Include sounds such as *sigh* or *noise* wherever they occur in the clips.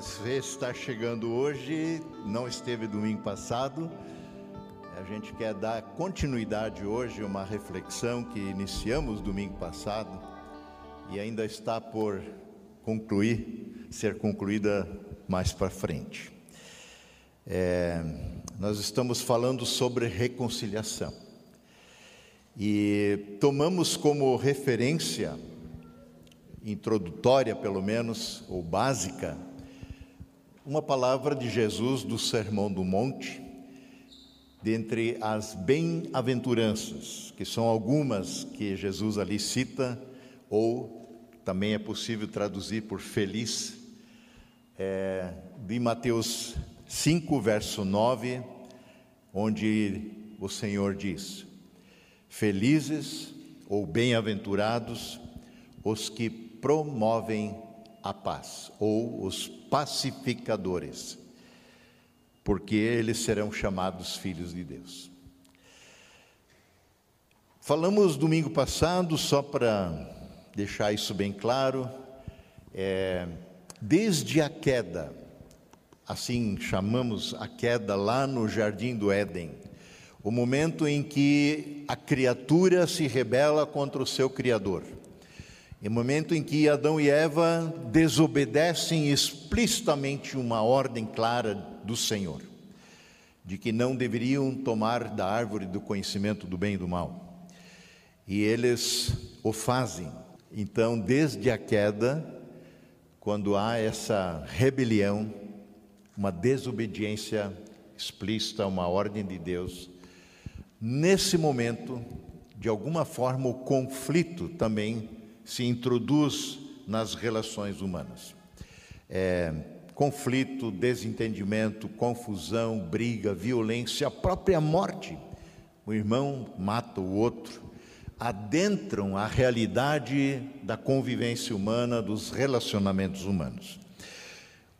você está chegando hoje, não esteve domingo passado, a gente quer dar continuidade hoje a uma reflexão que iniciamos domingo passado e ainda está por concluir, ser concluída mais para frente. É, nós estamos falando sobre reconciliação e tomamos como referência introdutória, pelo menos, ou básica, uma palavra de Jesus do Sermão do Monte, dentre as bem-aventuranças, que são algumas que Jesus ali cita, ou também é possível traduzir por feliz, é, de Mateus 5, verso 9, onde o Senhor diz: Felizes ou bem-aventurados os que promovem a paz, ou os pacificadores, porque eles serão chamados filhos de Deus. Falamos domingo passado, só para deixar isso bem claro, é, desde a queda, assim chamamos a queda lá no jardim do Éden, o momento em que a criatura se rebela contra o seu Criador. Em momento em que Adão e Eva desobedecem explicitamente uma ordem clara do Senhor, de que não deveriam tomar da árvore do conhecimento do bem e do mal. E eles o fazem. Então, desde a queda, quando há essa rebelião, uma desobediência explícita a uma ordem de Deus, nesse momento, de alguma forma, o conflito também se introduz nas relações humanas. É, conflito, desentendimento, confusão, briga, violência, a própria morte. O irmão mata o outro, adentram a realidade da convivência humana, dos relacionamentos humanos.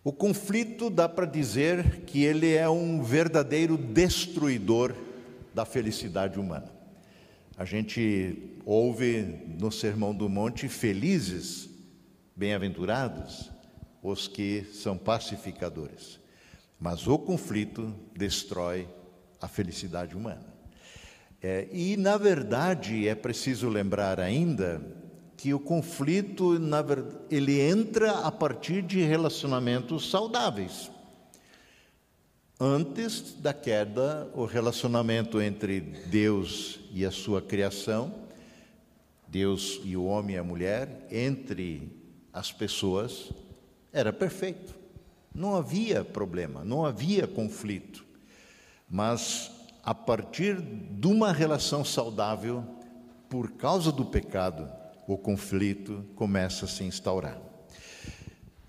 O conflito dá para dizer que ele é um verdadeiro destruidor da felicidade humana. A gente ouve no Sermão do Monte: felizes, bem-aventurados os que são pacificadores. Mas o conflito destrói a felicidade humana. É, e, na verdade, é preciso lembrar ainda que o conflito, na verdade, ele entra a partir de relacionamentos saudáveis. Antes da queda, o relacionamento entre Deus e a sua criação Deus e o homem e a mulher, entre as pessoas, era perfeito. Não havia problema, não havia conflito. Mas a partir de uma relação saudável, por causa do pecado, o conflito começa a se instaurar.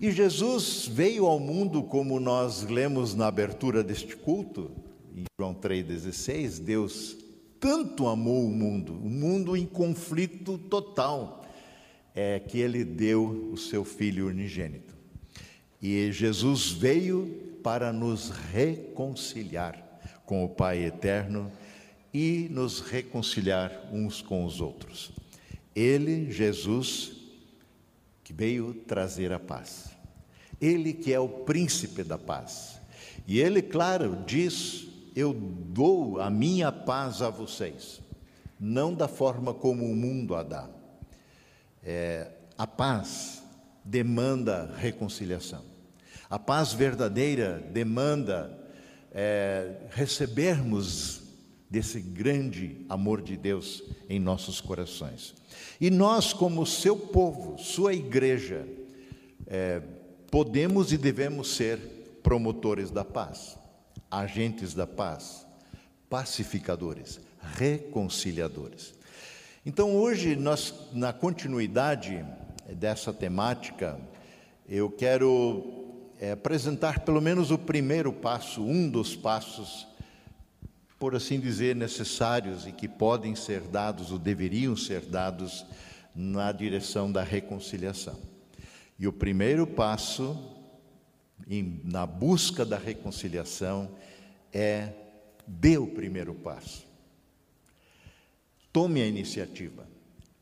E Jesus veio ao mundo, como nós lemos na abertura deste culto, em João 3,16, Deus tanto amou o mundo, o mundo em conflito total, é que ele deu o seu filho unigênito. E Jesus veio para nos reconciliar com o Pai eterno e nos reconciliar uns com os outros. Ele, Jesus, que veio trazer a paz. Ele que é o príncipe da paz. E ele, claro, diz eu dou a minha paz a vocês, não da forma como o mundo a dá. É, a paz demanda reconciliação. A paz verdadeira demanda é, recebermos desse grande amor de Deus em nossos corações. E nós, como seu povo, sua igreja, é, podemos e devemos ser promotores da paz agentes da paz, pacificadores, reconciliadores. Então, hoje, nós, na continuidade dessa temática, eu quero é, apresentar pelo menos o primeiro passo, um dos passos, por assim dizer, necessários e que podem ser dados ou deveriam ser dados na direção da reconciliação. E o primeiro passo em, na busca da reconciliação é dê o primeiro passo. Tome a iniciativa.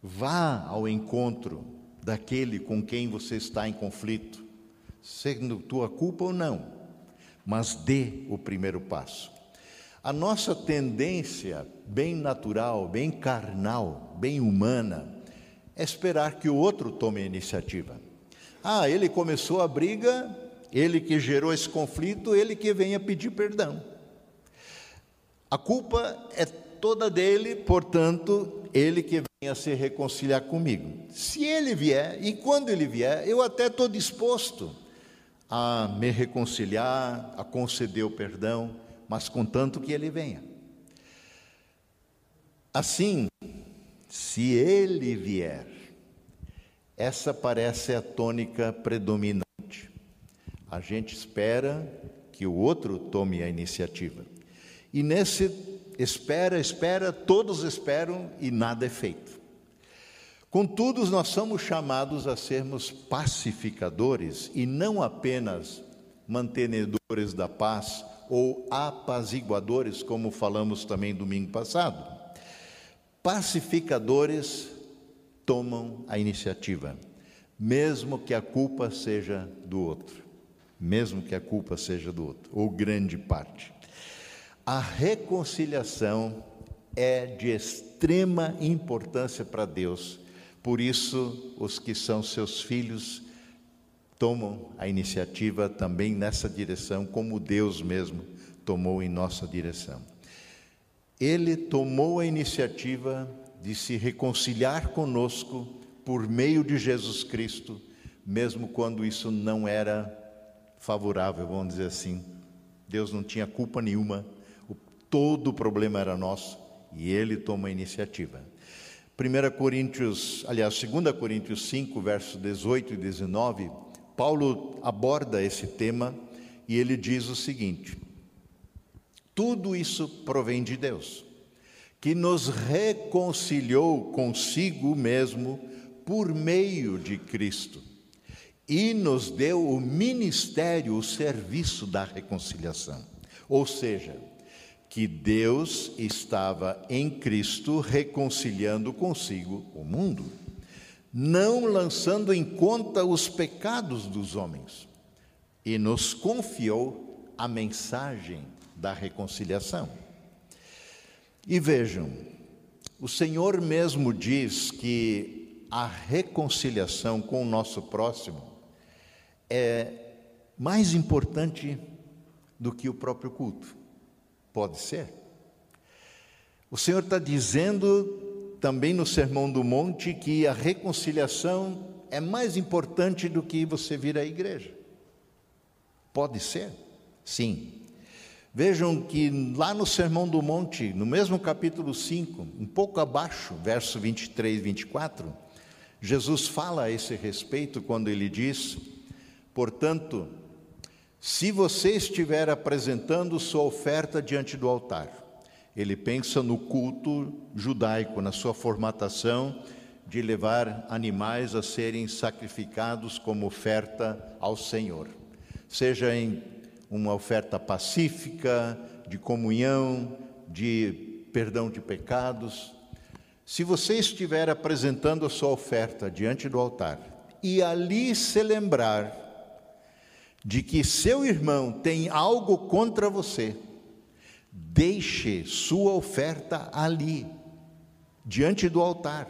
Vá ao encontro daquele com quem você está em conflito, sendo tua culpa ou não, mas dê o primeiro passo. A nossa tendência, bem natural, bem carnal, bem humana, é esperar que o outro tome a iniciativa. Ah, ele começou a briga, ele que gerou esse conflito, ele que venha pedir perdão. A culpa é toda dele, portanto, ele que venha se reconciliar comigo. Se ele vier, e quando ele vier, eu até estou disposto a me reconciliar, a conceder o perdão, mas contanto que ele venha. Assim, se ele vier, essa parece a tônica predominante. A gente espera que o outro tome a iniciativa. E nesse espera, espera, todos esperam e nada é feito. Contudo, nós somos chamados a sermos pacificadores e não apenas mantenedores da paz ou apaziguadores, como falamos também domingo passado. Pacificadores tomam a iniciativa, mesmo que a culpa seja do outro, mesmo que a culpa seja do outro, ou grande parte. A reconciliação é de extrema importância para Deus, por isso, os que são seus filhos tomam a iniciativa também nessa direção, como Deus mesmo tomou em nossa direção. Ele tomou a iniciativa de se reconciliar conosco por meio de Jesus Cristo, mesmo quando isso não era favorável, vamos dizer assim. Deus não tinha culpa nenhuma, todo o problema era nosso e ele toma a iniciativa. 1 Coríntios, aliás, 2 Coríntios 5, versos 18 e 19 Paulo aborda esse tema e ele diz o seguinte: tudo isso provém de Deus, que nos reconciliou consigo mesmo por meio de Cristo e nos deu o ministério, o serviço da reconciliação. Ou seja, que Deus estava em Cristo reconciliando consigo o mundo não lançando em conta os pecados dos homens, e nos confiou a mensagem da reconciliação. E vejam, o Senhor mesmo diz que a reconciliação com o nosso próximo é mais importante do que o próprio culto. Pode ser. O Senhor está dizendo também no Sermão do Monte que a reconciliação é mais importante do que você vir à igreja. Pode ser? Sim. Vejam que lá no Sermão do Monte, no mesmo capítulo 5, um pouco abaixo, verso 23 e 24, Jesus fala a esse respeito quando ele diz: Portanto, se você estiver apresentando sua oferta diante do altar, ele pensa no culto judaico, na sua formatação de levar animais a serem sacrificados como oferta ao Senhor, seja em uma oferta pacífica, de comunhão, de perdão de pecados. Se você estiver apresentando a sua oferta diante do altar e ali se lembrar de que seu irmão tem algo contra você, Deixe sua oferta ali, diante do altar,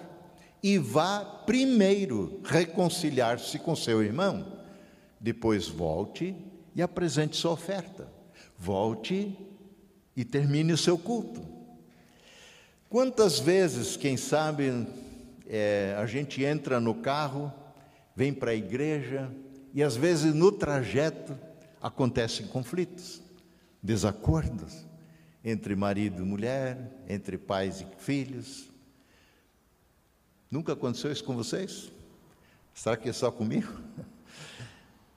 e vá primeiro reconciliar-se com seu irmão. Depois volte e apresente sua oferta. Volte e termine o seu culto. Quantas vezes, quem sabe, é, a gente entra no carro, vem para a igreja e às vezes no trajeto acontecem conflitos, desacordos entre marido e mulher, entre pais e filhos. Nunca aconteceu isso com vocês? Será que é só comigo? *laughs*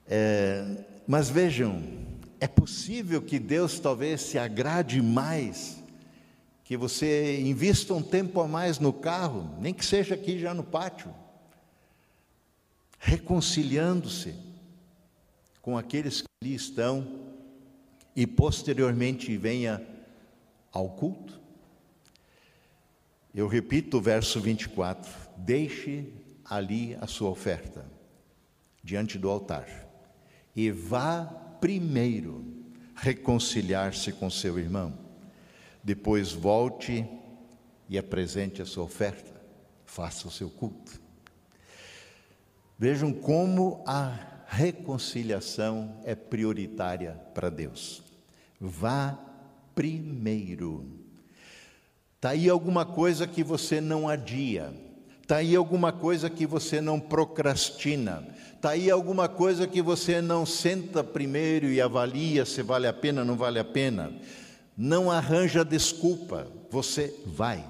É, mas vejam, é possível que Deus talvez se agrade mais, que você invista um tempo a mais no carro, nem que seja aqui já no pátio, reconciliando-se com aqueles que ali estão e posteriormente venha ao culto. Eu repito o verso 24: deixe ali a sua oferta, diante do altar, e vá primeiro reconciliar-se com seu irmão. Depois volte e apresente a sua oferta, faça o seu culto. Vejam como a reconciliação é prioritária para Deus. Vá primeiro. Está aí alguma coisa que você não adia, está aí alguma coisa que você não procrastina, está aí alguma coisa que você não senta primeiro e avalia se vale a pena ou não vale a pena. Não arranja desculpa, você vai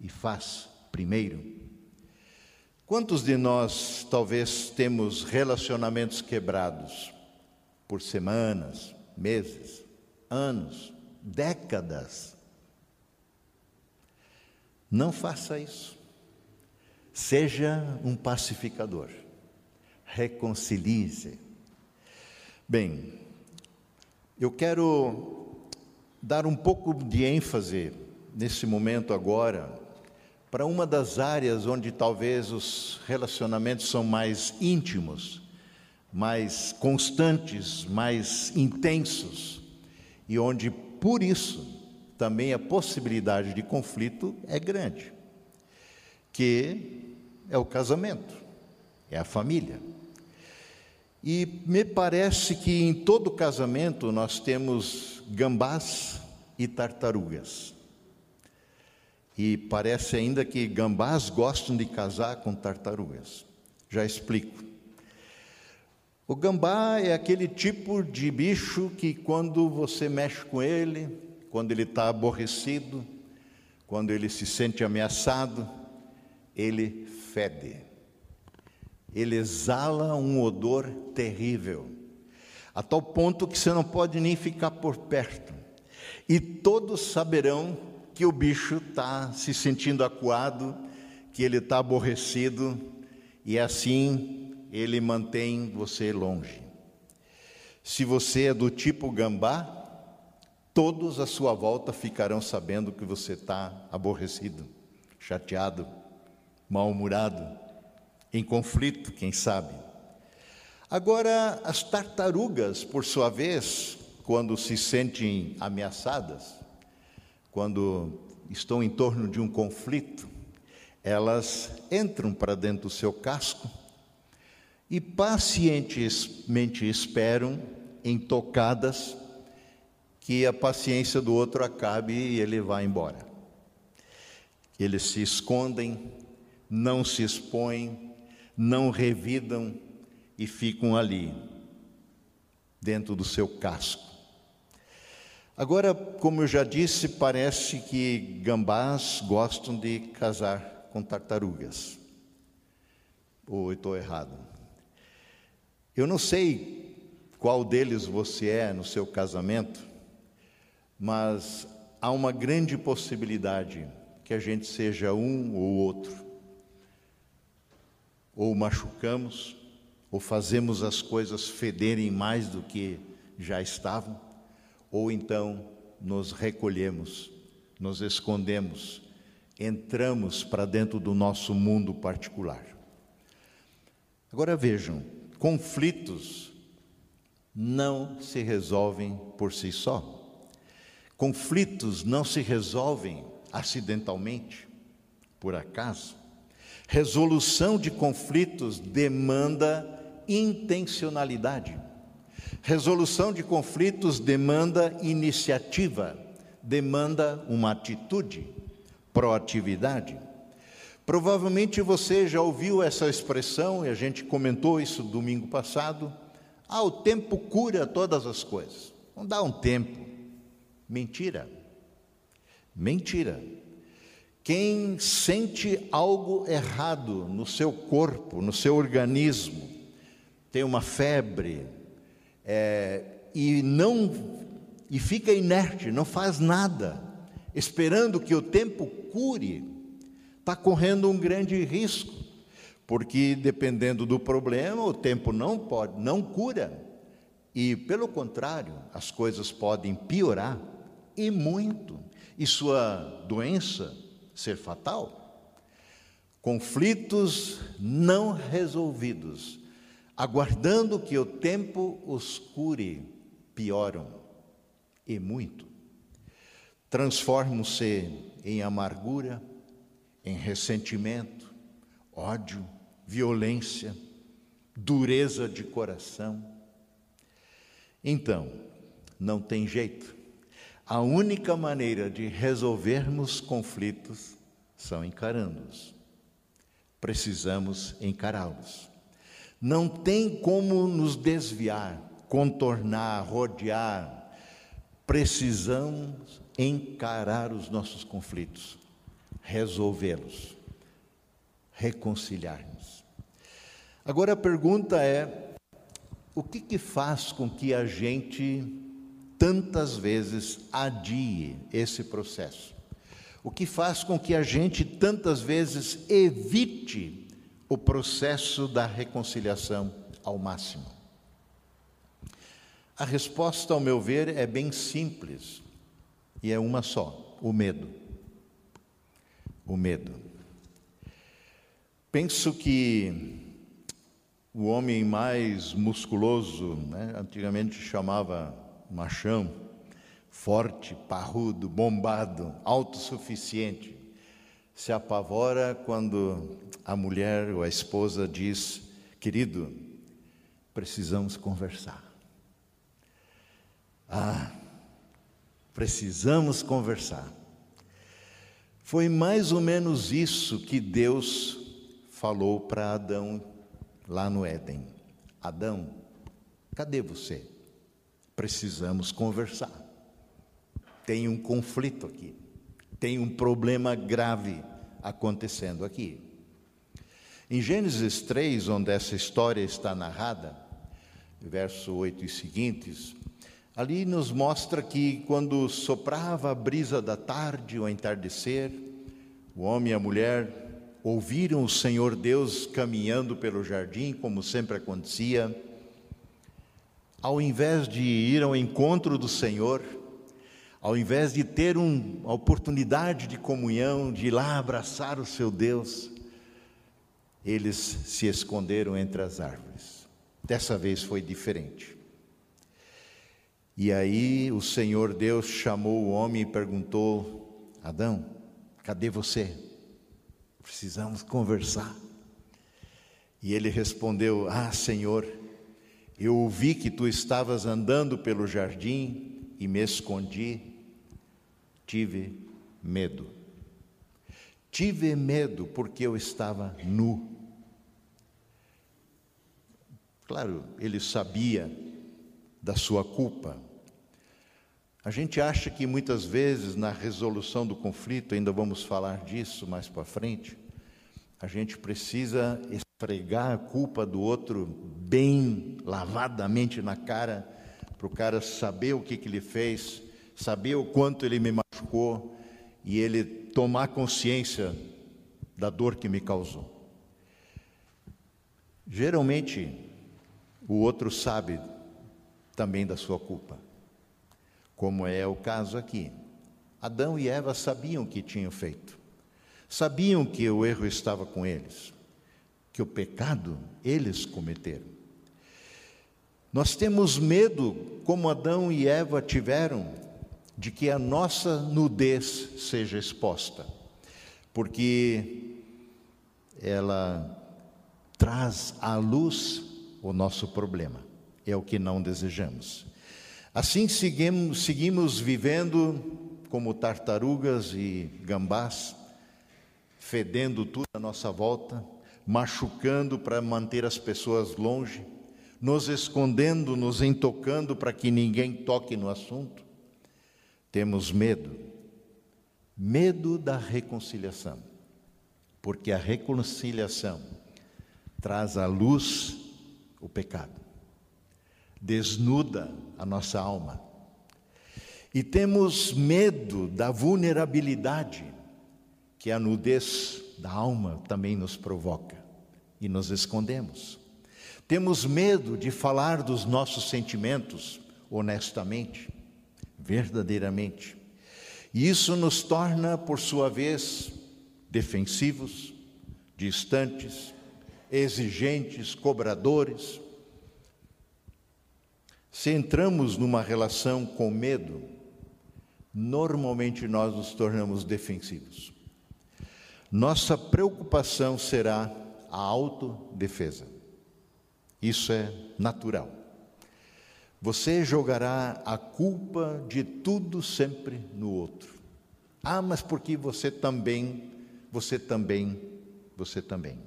e faz primeiro. Quantos de nós talvez temos relacionamentos quebrados por semanas, meses, anos, décadas? Não faça isso. Seja um pacificador. Reconcilie-se. Bem, eu quero dar um pouco de ênfase nesse momento agora para uma das áreas onde talvez os relacionamentos são mais íntimos, mais constantes, mais intensos, e onde, por isso, também a possibilidade de conflito é grande, que é o casamento, é a família. E me parece que em todo casamento nós temos gambás e tartarugas. E parece ainda que gambás gostam de casar com tartarugas. Já explico. O gambá é aquele tipo de bicho que, quando você mexe com ele, quando ele está aborrecido, quando ele se sente ameaçado, ele fede. Ele exala um odor terrível, a tal ponto que você não pode nem ficar por perto. E todos saberão que o bicho está se sentindo acuado, que ele está aborrecido, e assim ele mantém você longe. Se você é do tipo gambá, todos à sua volta ficarão sabendo que você está aborrecido, chateado, mal-humorado, em conflito, quem sabe. Agora, as tartarugas, por sua vez, quando se sentem ameaçadas, quando estão em torno de um conflito, elas entram para dentro do seu casco e pacientemente esperam, intocadas, que a paciência do outro acabe e ele vá embora. Eles se escondem, não se expõem, não revidam e ficam ali, dentro do seu casco. Agora, como eu já disse, parece que gambás gostam de casar com tartarugas. Ou estou errado? Eu não sei qual deles você é no seu casamento, mas há uma grande possibilidade que a gente seja um ou outro. Ou machucamos, ou fazemos as coisas federem mais do que já estavam ou então nos recolhemos, nos escondemos, entramos para dentro do nosso mundo particular. Agora vejam, conflitos não se resolvem por si só. Conflitos não se resolvem acidentalmente, por acaso. Resolução de conflitos demanda intencionalidade. Resolução de conflitos demanda iniciativa, demanda uma atitude, proatividade. Provavelmente você já ouviu essa expressão, e a gente comentou isso domingo passado. Ah, o tempo cura todas as coisas. Não dá um tempo. Mentira. Mentira. Quem sente algo errado no seu corpo, no seu organismo, tem uma febre, é, e não e fica inerte, não faz nada, esperando que o tempo cure, está correndo um grande risco, porque dependendo do problema, o tempo não pode, não cura, e pelo contrário, as coisas podem piorar e muito, e sua doença ser fatal. Conflitos não resolvidos aguardando que o tempo os cure, pioram, e muito. Transformam-se em amargura, em ressentimento, ódio, violência, dureza de coração. Então, não tem jeito. A única maneira de resolvermos conflitos são encarando-os. Precisamos encará-los. Não tem como nos desviar, contornar, rodear. Precisamos encarar os nossos conflitos, resolvê-los, reconciliar-nos. Agora a pergunta é: o que, que faz com que a gente tantas vezes adie esse processo? O que faz com que a gente tantas vezes evite o processo da reconciliação ao máximo? A resposta, ao meu ver, é bem simples e é uma só: o medo. O medo. Penso que o homem mais musculoso, né, antigamente chamava machão, forte, parrudo, bombado, autossuficiente, se apavora quando a mulher ou a esposa diz: Querido, precisamos conversar. Ah, precisamos conversar. Foi mais ou menos isso que Deus falou para Adão lá no Éden: Adão, cadê você? Precisamos conversar. Tem um conflito aqui, tem um problema grave acontecendo aqui. Em Gênesis 3, onde essa história está narrada, verso 8 e seguintes, ali nos mostra que quando soprava a brisa da tarde, o entardecer, o homem e a mulher ouviram o Senhor Deus caminhando pelo jardim, como sempre acontecia, ao invés de ir ao encontro do Senhor, ao invés de ter uma oportunidade de comunhão, de ir lá abraçar o seu Deus, eles se esconderam entre as árvores. Dessa vez foi diferente. E aí o Senhor Deus chamou o homem e perguntou: Adão, cadê você? precisamos conversar. E ele respondeu: Ah, Senhor, eu ouvi que tu estavas andando pelo jardim e me escondi, tive medo. Tive medo porque eu estava nu. Claro, ele sabia da sua culpa. A gente acha que muitas vezes na resolução do conflito, ainda vamos falar disso mais para frente, a gente precisa esfregar a culpa do outro bem lavadamente na cara, para o cara saber o que, que ele fez, saber o quanto ele me machucou e ele tomar consciência da dor que me causou. Geralmente, o outro sabe também da sua culpa como é o caso aqui. Adão e Eva sabiam o que tinham feito, sabiam que o erro estava com eles, que o pecado eles cometeram. Nós temos medo, como Adão e Eva tiveram, de que a nossa nudez seja exposta, porque ela traz à luz o nosso problema, é o que não desejamos. Assim seguimos, seguimos vivendo como tartarugas e gambás, fedendo tudo à nossa volta, machucando para manter as pessoas longe, nos escondendo, nos intocando para que ninguém toque no assunto. Temos medo, medo da reconciliação, porque a reconciliação traz à luz o pecado desnuda a nossa alma. E temos medo da vulnerabilidade que a nudez da alma também nos provoca e nos escondemos. Temos medo de falar dos nossos sentimentos honestamente, verdadeiramente. E isso nos torna, por sua vez, defensivos, distantes, exigentes, cobradores Se entramos numa relação com medo, normalmente nós nos tornamos defensivos. Nossa preocupação será a autodefesa. Isso é natural. Você jogará a culpa de tudo sempre no outro. Ah, mas porque você também, você também, você também.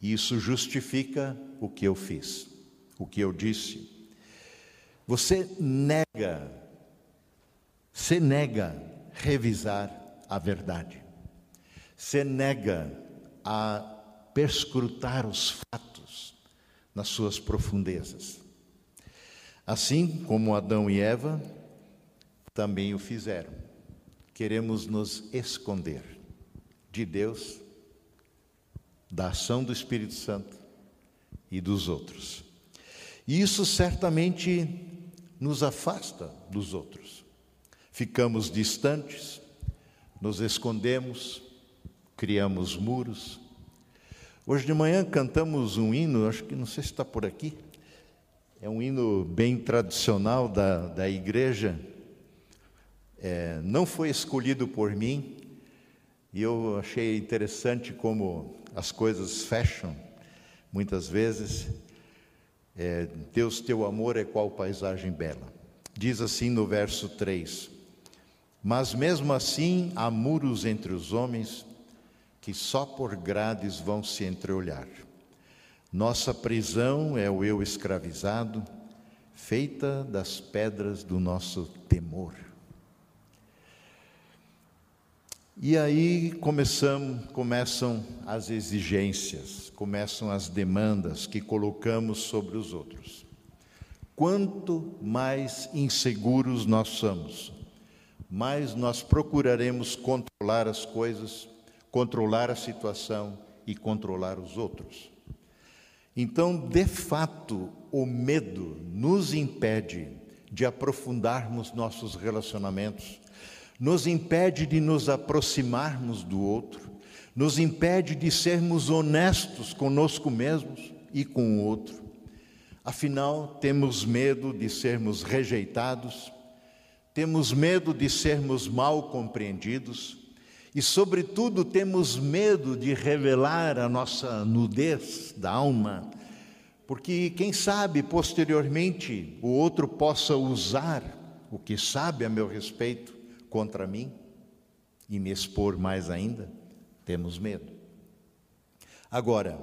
Isso justifica o que eu fiz, o que eu disse. Você nega, você nega revisar a verdade. Você nega a perscrutar os fatos nas suas profundezas. Assim como Adão e Eva também o fizeram. Queremos nos esconder de Deus, da ação do Espírito Santo e dos outros. E isso certamente nos afasta dos outros. Ficamos distantes, nos escondemos, criamos muros. Hoje de manhã cantamos um hino, acho que não sei se está por aqui, é um hino bem tradicional da, da igreja. É, não foi escolhido por mim, e eu achei interessante como as coisas fecham, muitas vezes. É, Deus, teu amor é qual paisagem bela. Diz assim no verso 3: Mas mesmo assim há muros entre os homens que só por grades vão se entreolhar. Nossa prisão é o eu escravizado, feita das pedras do nosso temor. E aí começam, começam as exigências, começam as demandas que colocamos sobre os outros. Quanto mais inseguros nós somos, mais nós procuraremos controlar as coisas, controlar a situação e controlar os outros. Então, de fato, o medo nos impede de aprofundarmos nossos relacionamentos, nos impede de nos aproximarmos do outro, nos impede de sermos honestos conosco mesmos e com o outro. Afinal, temos medo de sermos rejeitados, temos medo de sermos mal compreendidos e, sobretudo, temos medo de revelar a nossa nudez da alma, porque, quem sabe, posteriormente, o outro possa usar o que sabe a meu respeito contra mim e me expor mais ainda. Temos medo. Agora,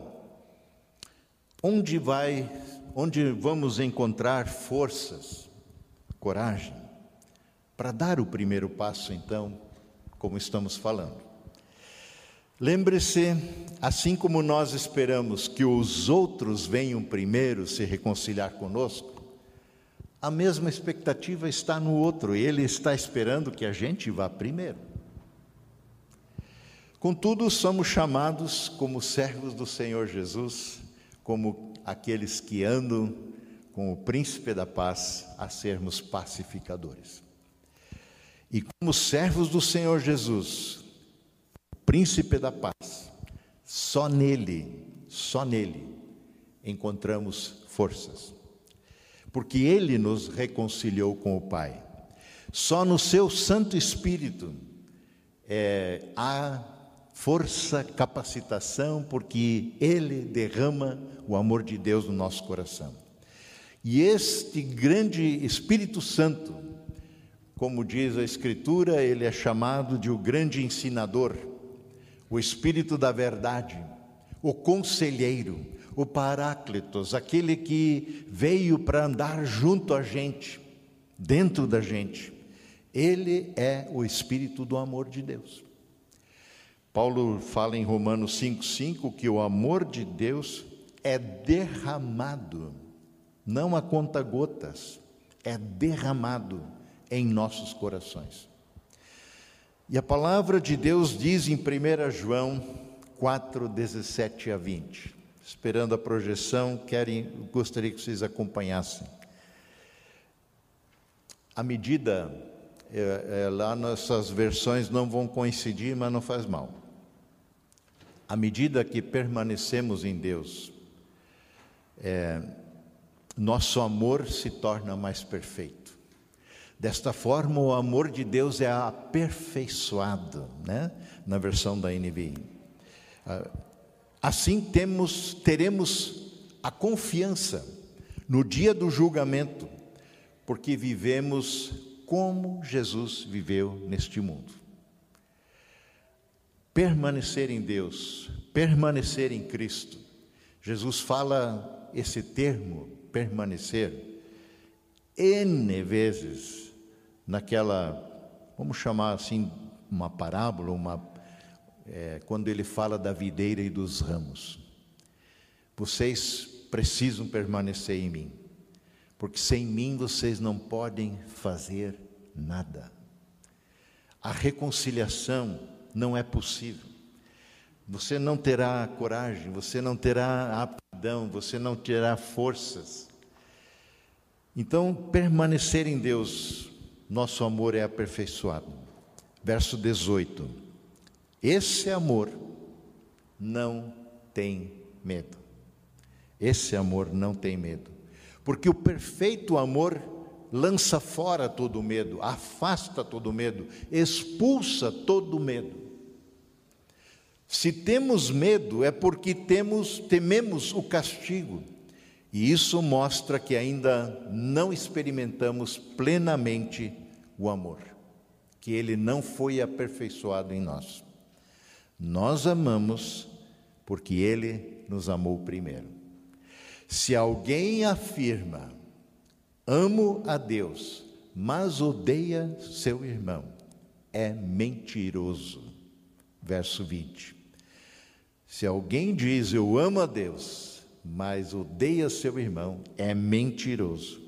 onde vai, onde vamos encontrar forças, coragem, para dar o primeiro passo, então, como estamos falando. Lembre-se, assim como nós esperamos que os outros venham primeiro se reconciliar conosco, a mesma expectativa está no outro, ele está esperando que a gente vá primeiro. Contudo, somos chamados como servos do Senhor Jesus, como aqueles que andam com o príncipe da paz, a sermos pacificadores. E como servos do Senhor Jesus, príncipe da paz, só nele, só nele encontramos forças. Porque ele nos reconciliou com o Pai. Só no seu Santo Espírito é, há força, capacitação, porque ele derrama o amor de Deus no nosso coração. E este grande Espírito Santo, como diz a Escritura, ele é chamado de o grande ensinador, o Espírito da verdade, o conselheiro, o Paráclitos, aquele que veio para andar junto a gente, dentro da gente. Ele é o Espírito do amor de Deus. Paulo fala em Romanos 5,5 que o amor de Deus é derramado, não a conta gotas, é derramado em nossos corações. E a palavra de Deus diz em 1 João 4, 17 a 20. Esperando a projeção, querem, gostaria que vocês acompanhassem. A medida, é, é, lá nossas versões não vão coincidir, mas não faz mal. À medida que permanecemos em Deus, é, nosso amor se torna mais perfeito. Desta forma, o amor de Deus é aperfeiçoado, né? na versão da NVI. Ah, assim temos, teremos a confiança no dia do julgamento, porque vivemos como Jesus viveu neste mundo. Permanecer em Deus, permanecer em Cristo. Jesus fala esse termo, permanecer, N vezes naquela, vamos chamar assim, uma parábola, uma, é, quando ele fala da videira e dos ramos. Vocês precisam permanecer em mim, porque sem mim vocês não podem fazer nada. A reconciliação não é possível. Você não terá coragem, você não terá aptidão, você não terá forças. Então, permanecer em Deus, nosso amor é aperfeiçoado. Verso 18: Esse amor não tem medo. Esse amor não tem medo, porque o perfeito amor lança fora todo medo, afasta todo medo, expulsa todo medo. Se temos medo é porque temos tememos o castigo. E isso mostra que ainda não experimentamos plenamente o amor, que ele não foi aperfeiçoado em nós. Nós amamos porque ele nos amou primeiro. Se alguém afirma Amo a Deus, mas odeia seu irmão. É mentiroso. Verso 20. Se alguém diz eu amo a Deus, mas odeia seu irmão, é mentiroso.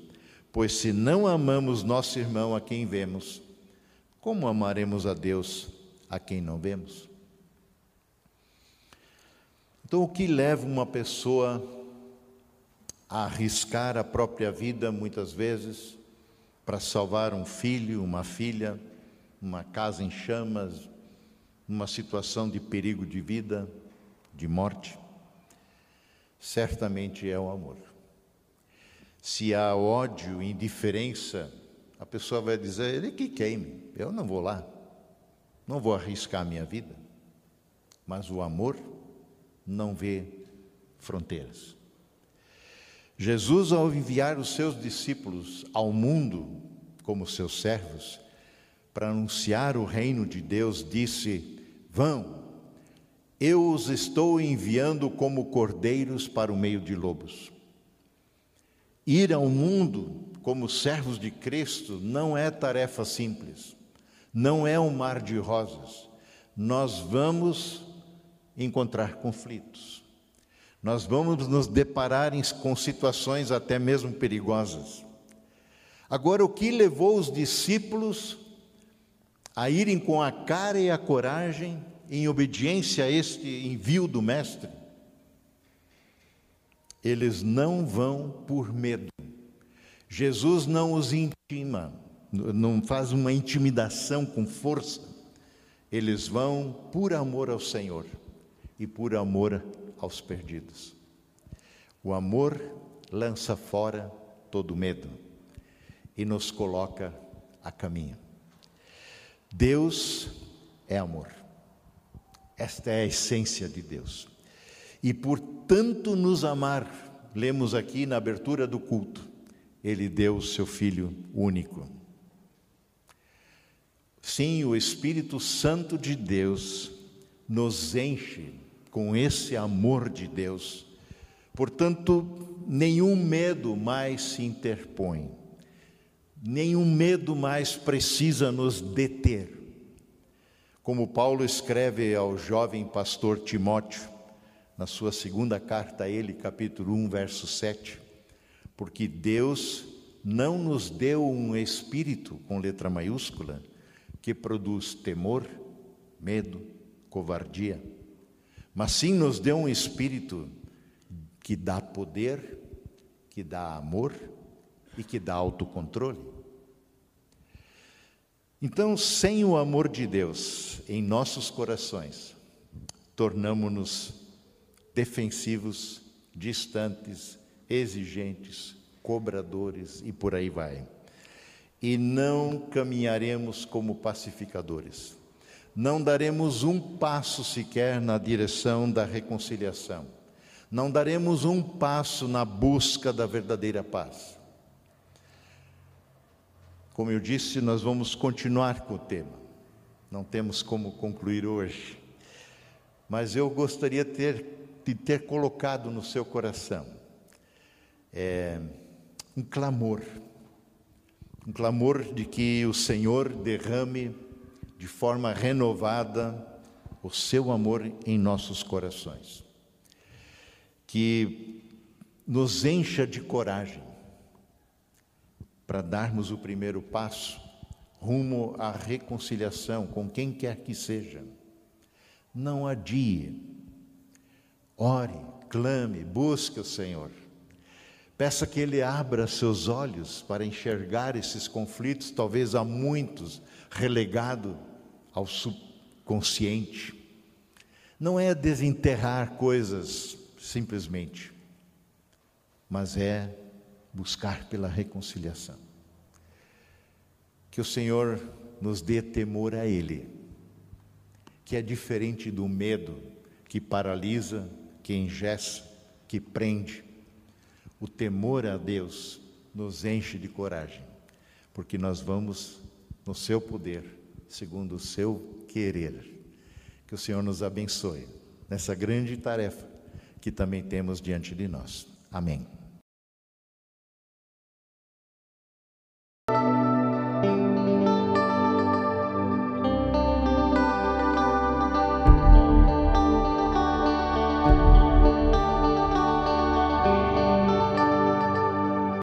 Pois se não amamos nosso irmão a quem vemos, como amaremos a Deus a quem não vemos? Então, o que leva uma pessoa a arriscar a própria vida, muitas vezes, para salvar um filho, uma filha, uma casa em chamas, uma situação de perigo de vida, de morte, certamente é o amor. Se há ódio, indiferença, a pessoa vai dizer: ele que queime, eu não vou lá, não vou arriscar a minha vida. Mas o amor não vê fronteiras. Jesus, ao enviar os seus discípulos ao mundo como seus servos, para anunciar o reino de Deus, disse: Vão, eu os estou enviando como cordeiros para o meio de lobos. Ir ao mundo como servos de Cristo não é tarefa simples, não é um mar de rosas. Nós vamos encontrar conflitos, nós vamos nos deparar com situações até mesmo perigosas. Agora, o que levou os discípulos a irem com a cara e a coragem em obediência a este envio do Mestre? Eles não vão por medo. Jesus não os intima, não faz uma intimidação com força. Eles vão por amor ao Senhor e por amor aos perdidos. O amor lança fora todo medo e nos coloca a caminho. Deus é amor. Esta é a essência de Deus. E por tanto nos amar, lemos aqui na abertura do culto, ele deu o seu filho único. Sim, o Espírito Santo de Deus nos enche com esse amor de Deus. Portanto, nenhum medo mais se interpõe, nenhum medo mais precisa nos deter. Como Paulo escreve ao jovem pastor Timóteo, na sua segunda carta a ele, capítulo 1, verso 7, porque Deus não nos deu um espírito com letra maiúscula que produz temor, medo, covardia mas sim nos deu um espírito que dá poder, que dá amor e que dá autocontrole. Então, sem o amor de Deus em nossos corações, tornamos-nos defensivos, distantes, exigentes, cobradores e por aí vai. E não caminharemos como pacificadores. Não daremos um passo sequer na direção da reconciliação. Não daremos um passo na busca da verdadeira paz. Como eu disse, nós vamos continuar com o tema. Não temos como concluir hoje. Mas eu gostaria ter, de ter colocado no seu coração é, um clamor, um clamor de que o Senhor derrame de forma renovada o seu amor em nossos corações, que nos encha de coragem para darmos o primeiro passo rumo à reconciliação com quem quer que seja. Não adie, ore, clame, busque o Senhor. Peça que Ele abra seus olhos para enxergar esses conflitos, talvez há muitos relegado ao subconsciente. Não é desenterrar coisas simplesmente, mas é buscar pela reconciliação. Que o Senhor nos dê temor a Ele, que é diferente do medo que paralisa, que engessa, que prende. O temor a Deus nos enche de coragem, porque nós vamos no seu poder, segundo o seu querer. Que o Senhor nos abençoe nessa grande tarefa que também temos diante de nós. Amém.